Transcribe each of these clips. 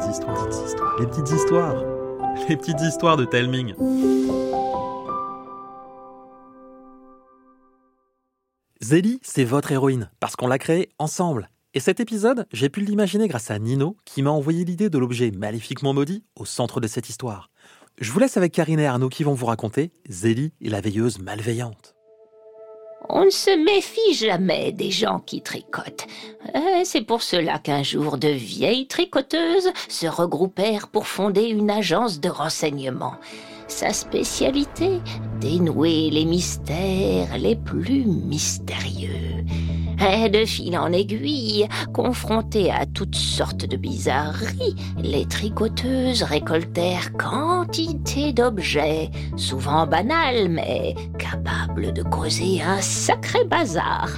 les petites histoires, les petites histoires de Telming. Zélie, c'est votre héroïne, parce qu'on l'a créée ensemble. Et cet épisode, j'ai pu l'imaginer grâce à Nino, qui m'a envoyé l'idée de l'objet maléfiquement maudit au centre de cette histoire. Je vous laisse avec Karine et Arnaud qui vont vous raconter Zélie et la veilleuse malveillante. On ne se méfie jamais des gens qui tricotent. Euh, c'est pour cela qu'un jour de vieilles tricoteuses se regroupèrent pour fonder une agence de renseignement. Sa spécialité, dénouer les mystères les plus mystérieux. Et de fil en aiguille, confrontées à toutes sortes de bizarreries, les tricoteuses récoltèrent quantité d'objets, souvent banals, mais capables de causer un sacré bazar.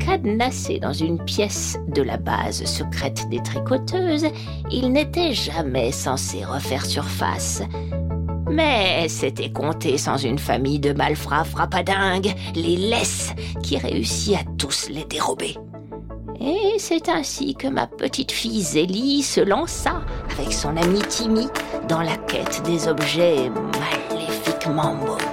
Cadenassés dans une pièce de la base secrète des tricoteuses, ils n'étaient jamais censés refaire surface. Mais c'était compté sans une famille de malfrats frappadingues, les laisses, qui réussit à tous les dérober. Et c'est ainsi que ma petite fille Zélie se lança, avec son ami Timmy, dans la quête des objets maléfiquement maudits.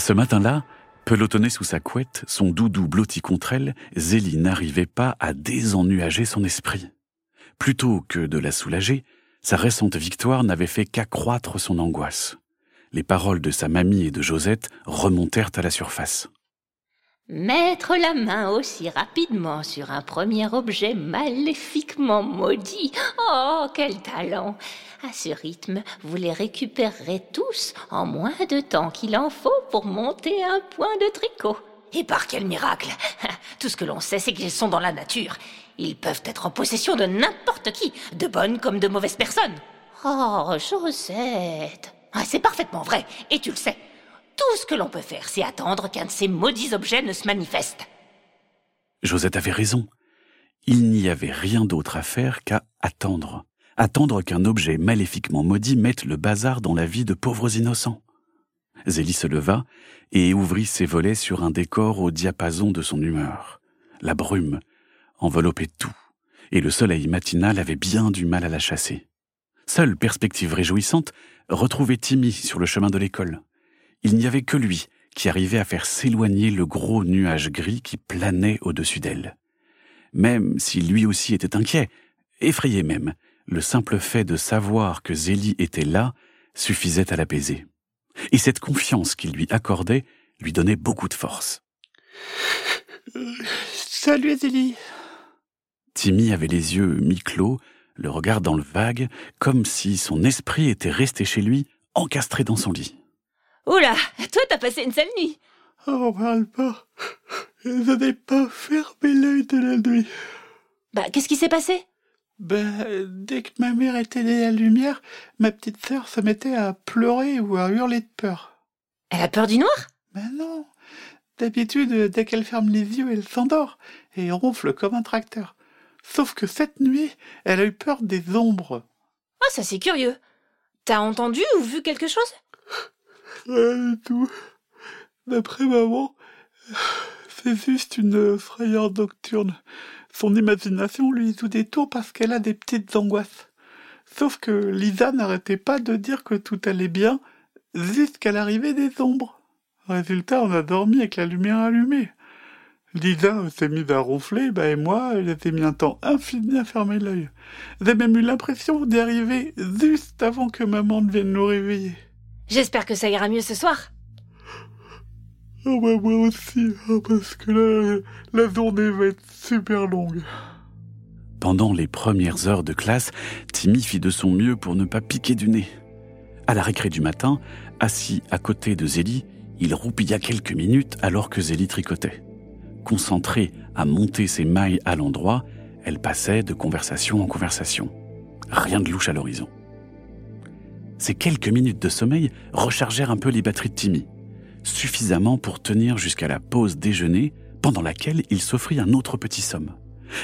Ce matin-là, pelotonnée sous sa couette, son doudou blotti contre elle, Zélie n'arrivait pas à désennuager son esprit. Plutôt que de la soulager, sa récente victoire n'avait fait qu'accroître son angoisse. Les paroles de sa mamie et de Josette remontèrent à la surface. Mettre la main aussi rapidement sur un premier objet maléfiquement maudit. Oh, quel talent À ce rythme, vous les récupérerez tous en moins de temps qu'il en faut pour monter un point de tricot. Et par quel miracle Tout ce que l'on sait, c'est qu'ils sont dans la nature. Ils peuvent être en possession de n'importe qui, de bonnes comme de mauvaises personnes. Oh, Josette ah, C'est parfaitement vrai, et tu le sais. Tout ce que l'on peut faire, c'est attendre qu'un de ces maudits objets ne se manifeste. Josette avait raison. Il n'y avait rien d'autre à faire qu'à attendre. Attendre qu'un objet maléfiquement maudit mette le bazar dans la vie de pauvres innocents. Zélie se leva et ouvrit ses volets sur un décor au diapason de son humeur. La brume enveloppait tout, et le soleil matinal avait bien du mal à la chasser. Seule perspective réjouissante, retrouver Timmy sur le chemin de l'école il n'y avait que lui qui arrivait à faire s'éloigner le gros nuage gris qui planait au-dessus d'elle. Même si lui aussi était inquiet, effrayé même, le simple fait de savoir que Zélie était là suffisait à l'apaiser. Et cette confiance qu'il lui accordait lui donnait beaucoup de force. Salut Zélie Timmy avait les yeux mi-clos, le regard dans le vague, comme si son esprit était resté chez lui, encastré dans son lit. Oula, toi t'as passé une sale nuit. Oh, parle pas. Je n'ai pas fermé l'œil de la nuit. Bah, qu'est-ce qui s'est passé? Ben, dès que ma mère éteignait la lumière, ma petite sœur se mettait à pleurer ou à hurler de peur. Elle a peur du noir? Ben non. D'habitude, dès qu'elle ferme les yeux, elle s'endort et ronfle comme un tracteur. Sauf que cette nuit, elle a eu peur des ombres. Ah, ça c'est curieux. T'as entendu ou vu quelque chose? Tout. D'après maman, c'est juste une frayeur nocturne. Son imagination lui joue des tours parce qu'elle a des petites angoisses. Sauf que Lisa n'arrêtait pas de dire que tout allait bien jusqu'à l'arrivée des ombres. Résultat, on a dormi avec la lumière allumée. Lisa s'est mise à ronfler, bah et moi, j'ai mis un temps infini à fermer l'œil. J'ai même eu l'impression d'y arriver juste avant que maman ne vienne nous réveiller. J'espère que ça ira mieux ce soir. Oh bah moi aussi, hein, parce que là, la journée va être super longue. Pendant les premières heures de classe, Timmy fit de son mieux pour ne pas piquer du nez. À la récré du matin, assis à côté de Zélie, il roupilla quelques minutes alors que Zélie tricotait. Concentrée à monter ses mailles à l'endroit, elle passait de conversation en conversation. Rien de louche à l'horizon. Ces quelques minutes de sommeil rechargèrent un peu les batteries de Timmy, suffisamment pour tenir jusqu'à la pause déjeuner, pendant laquelle il s'offrit un autre petit somme.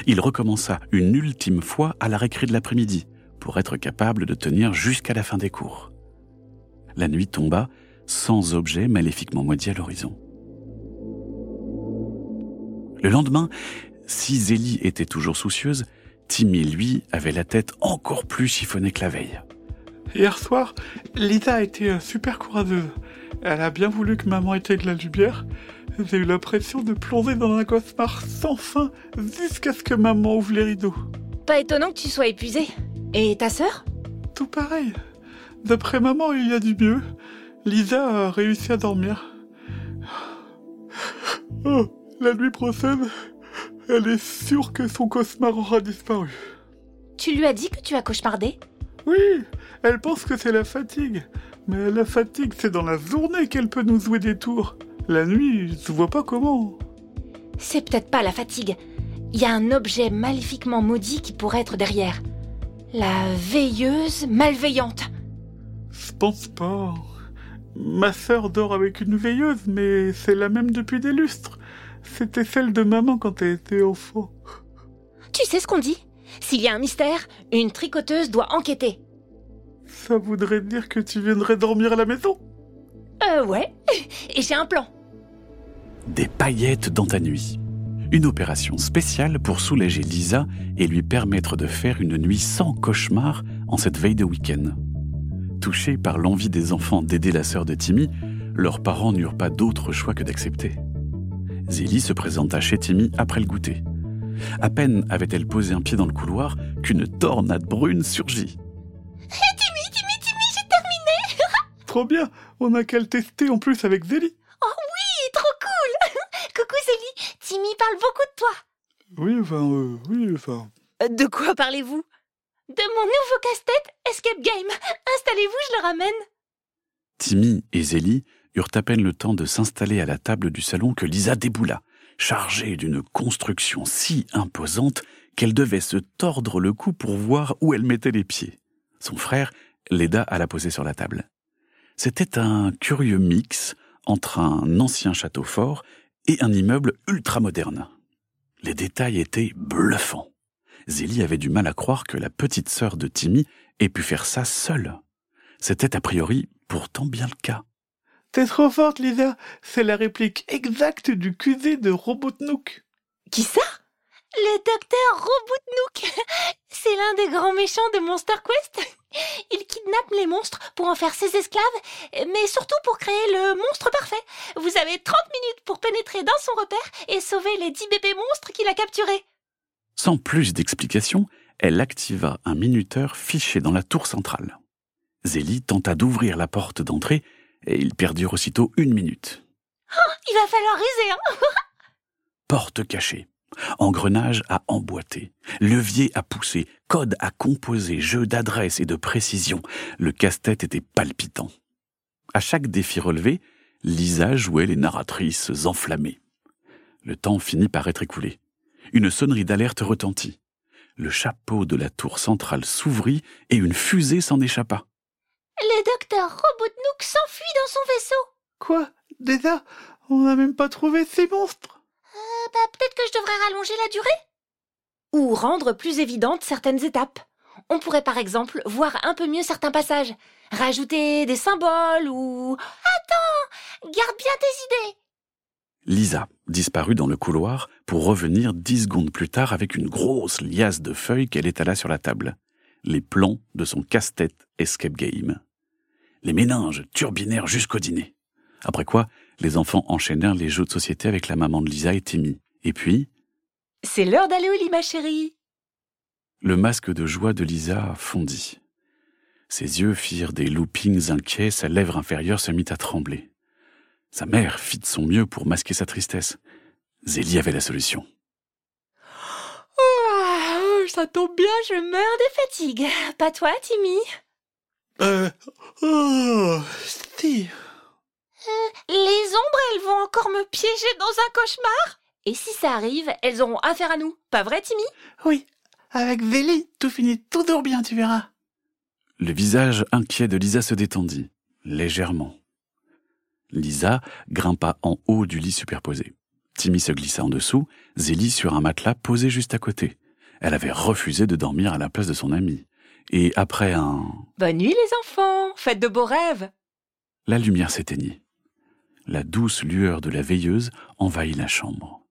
Il recommença une ultime fois à la récré de l'après-midi, pour être capable de tenir jusqu'à la fin des cours. La nuit tomba sans objet maléfiquement maudit à l'horizon. Le lendemain, si Zélie était toujours soucieuse, Timmy, lui, avait la tête encore plus chiffonnée que la veille. Hier soir, Lisa a été super courageuse. Elle a bien voulu que maman éteigne la lumière. J'ai eu l'impression de plonger dans un cauchemar sans fin jusqu'à ce que maman ouvre les rideaux. Pas étonnant que tu sois épuisé. Et ta sœur? Tout pareil. D'après maman, il y a du mieux. Lisa a réussi à dormir. Oh, la nuit prochaine, elle est sûre que son cauchemar aura disparu. Tu lui as dit que tu as cauchemardé? Oui, elle pense que c'est la fatigue. Mais la fatigue, c'est dans la journée qu'elle peut nous jouer des tours. La nuit, je vois pas comment. C'est peut-être pas la fatigue. Il y a un objet maléfiquement maudit qui pourrait être derrière. La veilleuse malveillante. Je pense pas. Ma sœur dort avec une veilleuse, mais c'est la même depuis des lustres. C'était celle de maman quand elle était enfant. Tu sais ce qu'on dit? S'il y a un mystère, une tricoteuse doit enquêter. Ça voudrait dire que tu viendrais dormir à la maison Euh ouais. Et j'ai un plan. Des paillettes dans ta nuit. Une opération spéciale pour soulager Lisa et lui permettre de faire une nuit sans cauchemar en cette veille de week-end. Touchés par l'envie des enfants d'aider la sœur de Timmy, leurs parents n'eurent pas d'autre choix que d'accepter. Zélie se présenta chez Timmy après le goûter. À peine avait-elle posé un pied dans le couloir qu'une tornade brune surgit. Timmy, Timmy, Timmy, j'ai terminé Trop bien On a qu'à le tester en plus avec Zélie. Oh oui, trop cool Coucou Zélie, Timmy parle beaucoup de toi. Oui, enfin, euh, oui, enfin... Euh, De quoi parlez-vous? De mon nouveau casse-tête Escape Game. Installez-vous, je le ramène. Timmy et Zélie eurent à peine le temps de s'installer à la table du salon que Lisa déboula, chargée d'une construction si imposante qu'elle devait se tordre le cou pour voir où elle mettait les pieds. Son frère l'aida à la poser sur la table. C'était un curieux mix entre un ancien château fort et un immeuble ultramoderne. Les détails étaient bluffants. Zélie avait du mal à croire que la petite sœur de Timmy ait pu faire ça seule. C'était a priori pourtant bien le cas. T'es trop forte, Lisa. C'est la réplique exacte du QZ de Robotnook. Qui ça? Le docteur Robotnook C'est l'un des grands méchants de Monster Quest. Il kidnappe les monstres pour en faire ses esclaves, mais surtout pour créer le monstre parfait. Vous avez 30 minutes pour pénétrer dans son repère et sauver les 10 bébés monstres qu'il a capturés. Sans plus d'explication, elle activa un minuteur fiché dans la tour centrale. Zélie tenta d'ouvrir la porte d'entrée et ils perdirent aussitôt une minute. Il va falloir ruser, hein Porte cachée, engrenage à emboîter, levier à pousser, code à composer, jeu d'adresse et de précision. Le casse-tête était palpitant. À chaque défi relevé, Lisa jouait les narratrices enflammées. Le temps finit par être écoulé. Une sonnerie d'alerte retentit. Le chapeau de la tour centrale s'ouvrit et une fusée s'en échappa. Le docteur Robotnook s'enfuit dans son vaisseau. Quoi? Déjà? On n'a même pas trouvé ces monstres Euh, bah, peut-être que je devrais rallonger la durée Ou rendre plus évidentes certaines étapes. On pourrait par exemple voir un peu mieux certains passages, rajouter des symboles ou... Attends Garde bien tes idées Lisa disparut dans le couloir pour revenir dix secondes plus tard avec une grosse liasse de feuilles qu'elle étala sur la table. Les plans de son casse-tête Escape Game. Les méninges turbinèrent jusqu'au dîner. Après quoi, les enfants enchaînèrent les jeux de société avec la maman de Lisa et Timmy. Et puis, C'est l'heure d'aller au lit, ma chérie le masque de joie de Lisa fondit. Ses yeux firent des loopings inquiets, sa lèvre inférieure se mit à trembler. Sa mère fit de son mieux pour masquer sa tristesse. Zélie avait la solution. Oh, Ça tombe bien, je meurs de fatigue. Pas toi, Timmy Euh... Oh... Si... Les ombres, elles vont encore me piéger dans un cauchemar? Et si ça arrive, elles auront affaire à nous. Pas vrai, Timmy? Oui, avec Zélie, tout finit toujours bien, tu verras. Le visage inquiet de Lisa se détendit, légèrement. Lisa grimpa en haut du lit superposé. Timmy se glissa en dessous, Zélie sur un matelas posé juste à côté. Elle avait refusé de dormir à la place de son amie. Et après un Bonne nuit les enfants, faites de beaux rêves. la lumière s'éteignit. La douce lueur de la veilleuse envahit la chambre.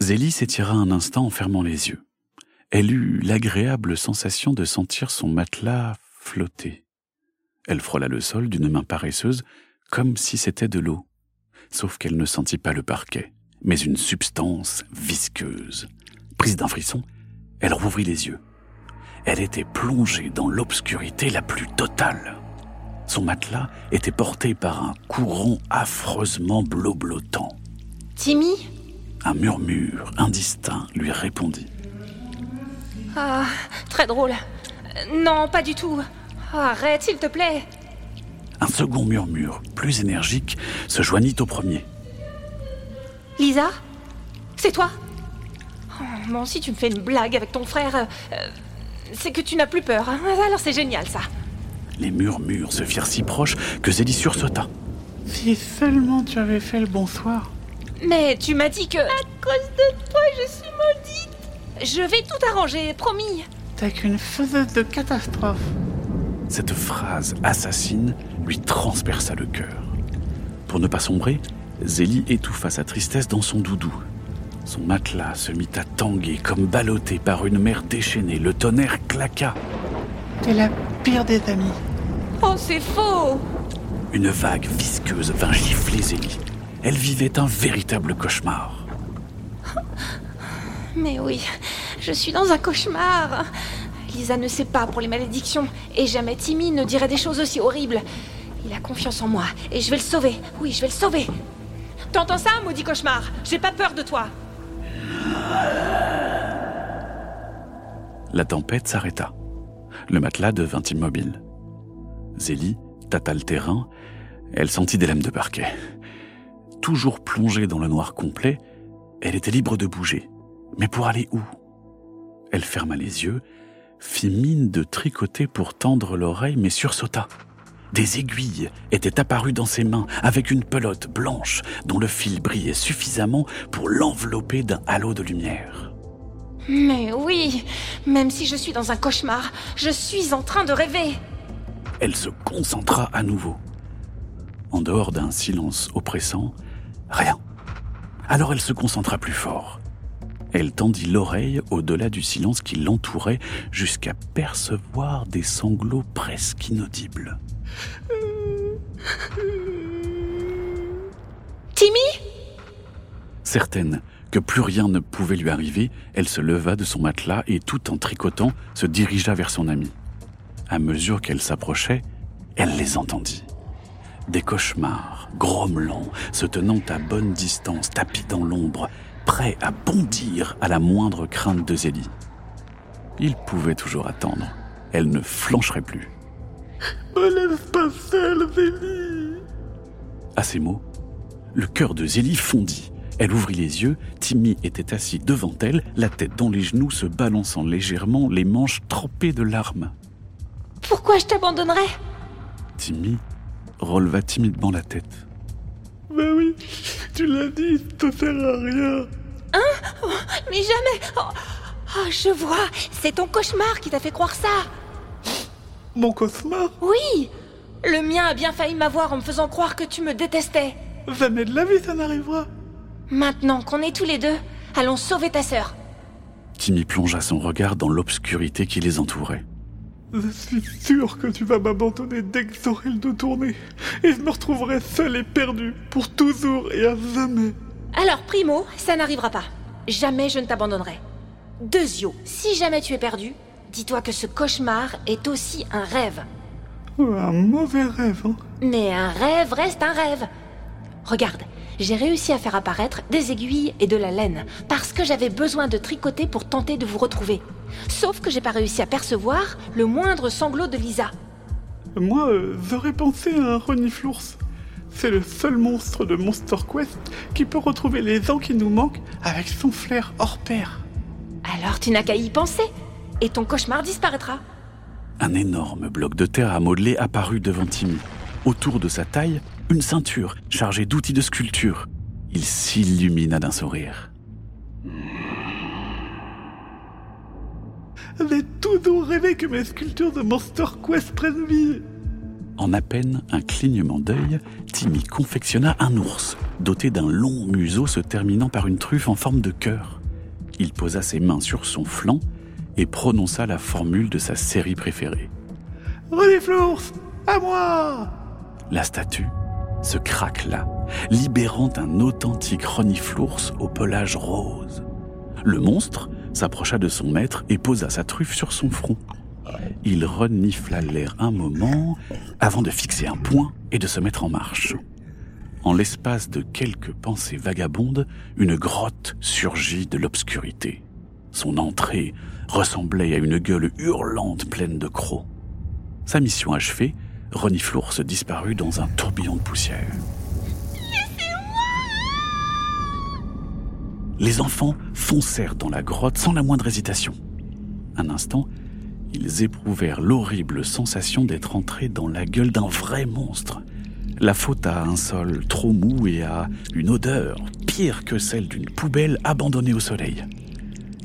Zélie s'étira un instant en fermant les yeux. Elle eut l'agréable sensation de sentir son matelas flotter. Elle frôla le sol d'une main paresseuse comme si c'était de l'eau. Sauf qu'elle ne sentit pas le parquet, mais une substance visqueuse. Prise d'un frisson, elle rouvrit les yeux. Elle était plongée dans l'obscurité la plus totale. Son matelas était porté par un courant affreusement bleu-blottant. Timmy? Un murmure indistinct lui répondit. Ah, très drôle. Euh, Non, pas du tout. Arrête, s'il te plaît. Un second murmure, plus énergique, se joignit au premier. Lisa? C'est toi? Oh, Bon, si tu me fais une blague avec ton frère, euh, c'est que tu n'as plus peur. hein. Alors c'est génial ça. Les murmures se firent si proches que Zélie sursauta. Si seulement tu avais fait le bonsoir. Mais tu m'as dit que... À cause de toi, je suis maudite. Je vais tout arranger, promis. T'es qu'une faiseuse de catastrophe. Cette phrase assassine lui transperça le cœur. Pour ne pas sombrer, Zélie étouffa sa tristesse dans son doudou. Son matelas se mit à tanguer comme ballotté par une mer déchaînée. Le tonnerre claqua. T'es la pire des amies. Oh, c'est faux Une vague visqueuse vint gifler Zélie. Elle vivait un véritable cauchemar. Mais oui, je suis dans un cauchemar. Lisa ne sait pas pour les malédictions, et jamais Timmy ne dirait des choses aussi horribles. Il a confiance en moi, et je vais le sauver. Oui, je vais le sauver. T'entends ça, maudit cauchemar? J'ai pas peur de toi. La tempête s'arrêta. Le matelas devint immobile. Zélie tâta le terrain. Elle sentit des lames de parquet. Toujours plongée dans le noir complet, elle était libre de bouger. Mais pour aller où? Elle ferma les yeux, fit mine de tricoter pour tendre l'oreille, mais sursauta. Des aiguilles étaient apparues dans ses mains avec une pelote blanche dont le fil brillait suffisamment pour l'envelopper d'un halo de lumière. Mais oui, même si je suis dans un cauchemar, je suis en train de rêver. Elle se concentra à nouveau. En dehors d'un silence oppressant, rien. Alors elle se concentra plus fort. Elle tendit l'oreille au-delà du silence qui l'entourait jusqu'à percevoir des sanglots presque inaudibles. Timmy? Certaine que plus rien ne pouvait lui arriver, elle se leva de son matelas et tout en tricotant se dirigea vers son amie. À mesure qu'elle s'approchait, elle les entendit. Des cauchemars, grommelants, se tenant à bonne distance, tapis dans l'ombre, à bondir à la moindre crainte de Zélie. Il pouvait toujours attendre. Elle ne flancherait plus. Me laisse pas seule, Zélie. À ces mots, le cœur de Zélie fondit. Elle ouvrit les yeux, Timmy était assis devant elle, la tête dans les genoux, se balançant légèrement, les manches trempées de larmes. Pourquoi je t'abandonnerais? Timmy releva timidement la tête. Ben oui, tu l'as dit, ça sert à rien. Mais jamais oh, oh, je vois, c'est ton cauchemar qui t'a fait croire ça Mon cauchemar, Oui Le mien a bien failli m'avoir en me faisant croire que tu me détestais. jamais de la vie ça n'arrivera. Maintenant qu'on est tous les deux, allons sauver ta sœur. Timmy plongea son regard dans l'obscurité qui les entourait. Je suis sûr que tu vas m'abandonner dès que j'aurai le dos tourné. Et je me retrouverai seul et perdu, pour toujours et à jamais. Alors, Primo, ça n'arrivera pas. Jamais je ne t'abandonnerai. Deuxio, si jamais tu es perdu, dis-toi que ce cauchemar est aussi un rêve. Oh, Un mauvais rêve, hein. Mais un rêve reste un rêve. Regarde, j'ai réussi à faire apparaître des aiguilles et de la laine, parce que j'avais besoin de tricoter pour tenter de vous retrouver. Sauf que j'ai pas réussi à percevoir le moindre sanglot de Lisa. Moi, euh, j'aurais pensé à un reniflours. C'est le seul monstre de Monster Quest qui peut retrouver les ans qui nous manquent avec son flair hors pair. Alors tu n'as qu'à y penser, et ton cauchemar disparaîtra. Un énorme bloc de terre à modeler apparut devant Timmy. Autour de sa taille, une ceinture chargée d'outils de sculpture. Il s'illumina d'un sourire. J'ai toujours rêvé que mes sculptures de Monster Quest prennent vie. En à peine un clignement d'œil, Timmy confectionna un ours, doté d'un long museau se terminant par une truffe en forme de cœur. Il posa ses mains sur son flanc et prononça la formule de sa série préférée. Reniflours, à moi La statue se craquela, libérant un authentique reniflours au pelage rose. Le monstre s'approcha de son maître et posa sa truffe sur son front. Il renifla l'air un moment avant de fixer un point et de se mettre en marche. En l'espace de quelques pensées vagabondes, une grotte surgit de l'obscurité. Son entrée ressemblait à une gueule hurlante pleine de crocs. Sa mission achevée, Reniflour se disparut dans un tourbillon de poussière. Les enfants foncèrent dans la grotte sans la moindre hésitation. Un instant, ils éprouvèrent l'horrible sensation d'être entrés dans la gueule d'un vrai monstre. La faute à un sol trop mou et à une odeur pire que celle d'une poubelle abandonnée au soleil.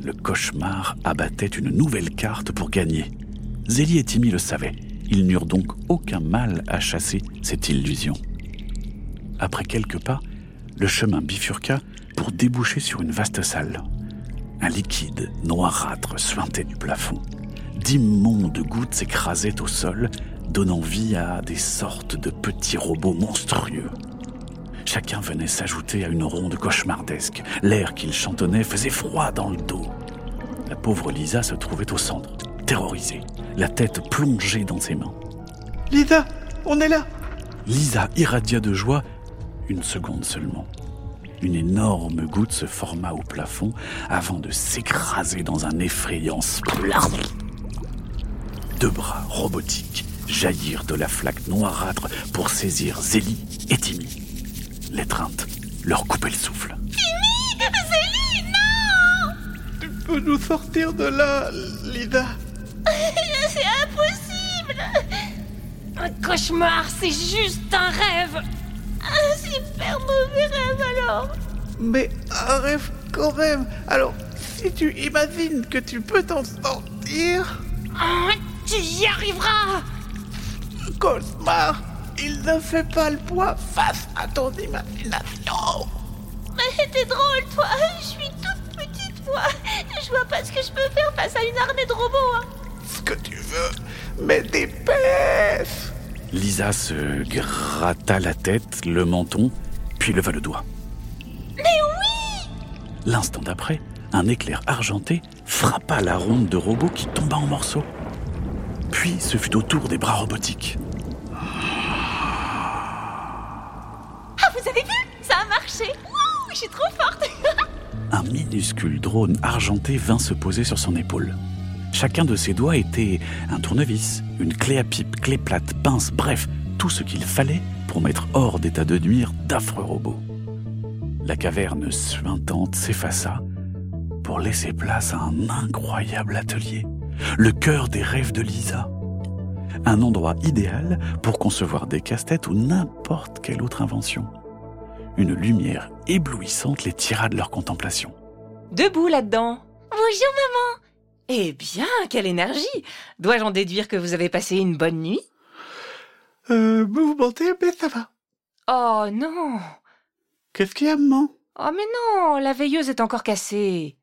Le cauchemar abattait une nouvelle carte pour gagner. Zélie et Timmy le savaient. Ils n'eurent donc aucun mal à chasser cette illusion. Après quelques pas, le chemin bifurqua pour déboucher sur une vaste salle. Un liquide noirâtre suintait du plafond. D'immondes gouttes s'écrasaient au sol, donnant vie à des sortes de petits robots monstrueux. Chacun venait s'ajouter à une ronde cauchemardesque. L'air qu'il chantonnait faisait froid dans le dos. La pauvre Lisa se trouvait au centre, terrorisée, la tête plongée dans ses mains. Lisa, on est là Lisa irradia de joie une seconde seulement. Une énorme goutte se forma au plafond avant de s'écraser dans un effrayant splat. Deux bras robotiques jaillirent de la flaque noirâtre pour saisir Zélie et Timmy. L'étreinte leur coupait le souffle. Tu peux nous sortir de là, Lisa C'est impossible Un cauchemar, c'est juste un rêve Un super mauvais rêve alors Mais un rêve quand même. Alors, si tu imagines que tu peux t'en sortir, Oh, Tu y arriveras cauchemar, il ne fait pas le poids face à ton imagination. Mais t'es drôle, toi Je suis toute petite, moi Je vois pas ce que je peux faire face à une armée de robots, hein. Ce que tu veux, mais dépêche Lisa se gratta la tête, le menton, puis leva le doigt. Mais oui L'instant d'après, un éclair argenté frappa la ronde de robot qui tomba en morceaux. Puis ce fut au tour des bras robotiques. Ah, vous avez vu? Ça a marché Wouh Je suis trop forte Un minuscule drone argenté vint se poser sur son épaule. Chacun de ses doigts était un tournevis, une clé à pipe, clé plate, pince, bref, tout ce qu'il fallait pour mettre hors d'état de nuire d'affreux robots. La caverne suintante s'effaça pour laisser place à un incroyable atelier, le cœur des rêves de Lisa. Un endroit idéal pour concevoir des casse-têtes ou n'importe quelle autre invention. Une lumière éblouissante les tira de leur contemplation. Debout là-dedans. Bonjour, maman Eh bien, quelle énergie Dois-je en déduire que vous avez passé une bonne nuit? Euh, vous mentez, mais ça va. Oh non Qu'est-ce qu'il y a, maman? Oh mais non, la veilleuse est encore cassée.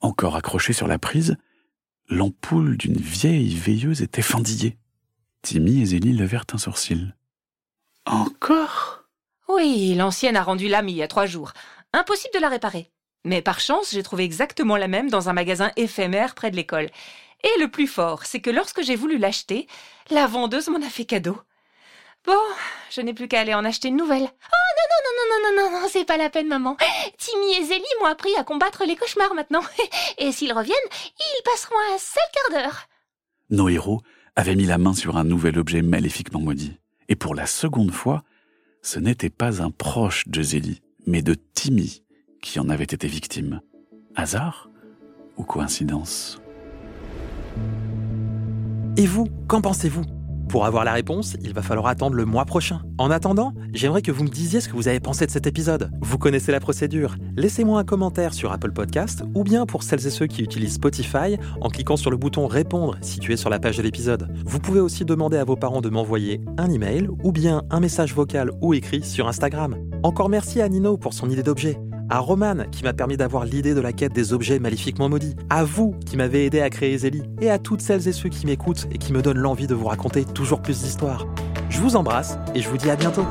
Encore accrochée sur la prise, l'ampoule d'une vieille veilleuse était fendillée. Timmy et Zélie levèrent un sourcil. Encore? Oui, l'ancienne a rendu l'âme il y a trois jours. Impossible de la réparer. Mais par chance, j'ai trouvé exactement la même dans un magasin éphémère près de l'école. Et le plus fort, c'est que lorsque j'ai voulu l'acheter, la vendeuse m'en a fait cadeau. Bon, je n'ai plus qu'à aller en acheter une nouvelle. Oh non, non, non, non, non, non, non, c'est pas la peine, maman. Timmy et Zélie m'ont appris à combattre les cauchemars maintenant. Et s'ils reviennent, ils passeront un sale quart d'heure. Nos héros avaient mis la main sur un nouvel objet maléfiquement maudit. Et pour la seconde fois, ce n'était pas un proche de Zélie, mais de Timmy qui en avait été victime. Hasard ou coïncidence? Et vous, qu'en pensez-vous? Pour avoir la réponse, il va falloir attendre le mois prochain. En attendant, j'aimerais que vous me disiez ce que vous avez pensé de cet épisode. Vous connaissez la procédure. Laissez-moi un commentaire sur Apple Podcast ou bien pour celles et ceux qui utilisent Spotify en cliquant sur le bouton répondre situé sur la page de l'épisode. Vous pouvez aussi demander à vos parents de m'envoyer un email ou bien un message vocal ou écrit sur Instagram. Encore merci à Nino pour son idée d'objet à Roman qui m'a permis d'avoir l'idée de la quête des objets maléfiquement maudits, à vous qui m'avez aidé à créer Zélie, et à toutes celles et ceux qui m'écoutent et qui me donnent l'envie de vous raconter toujours plus d'histoires. Je vous embrasse et je vous dis à bientôt.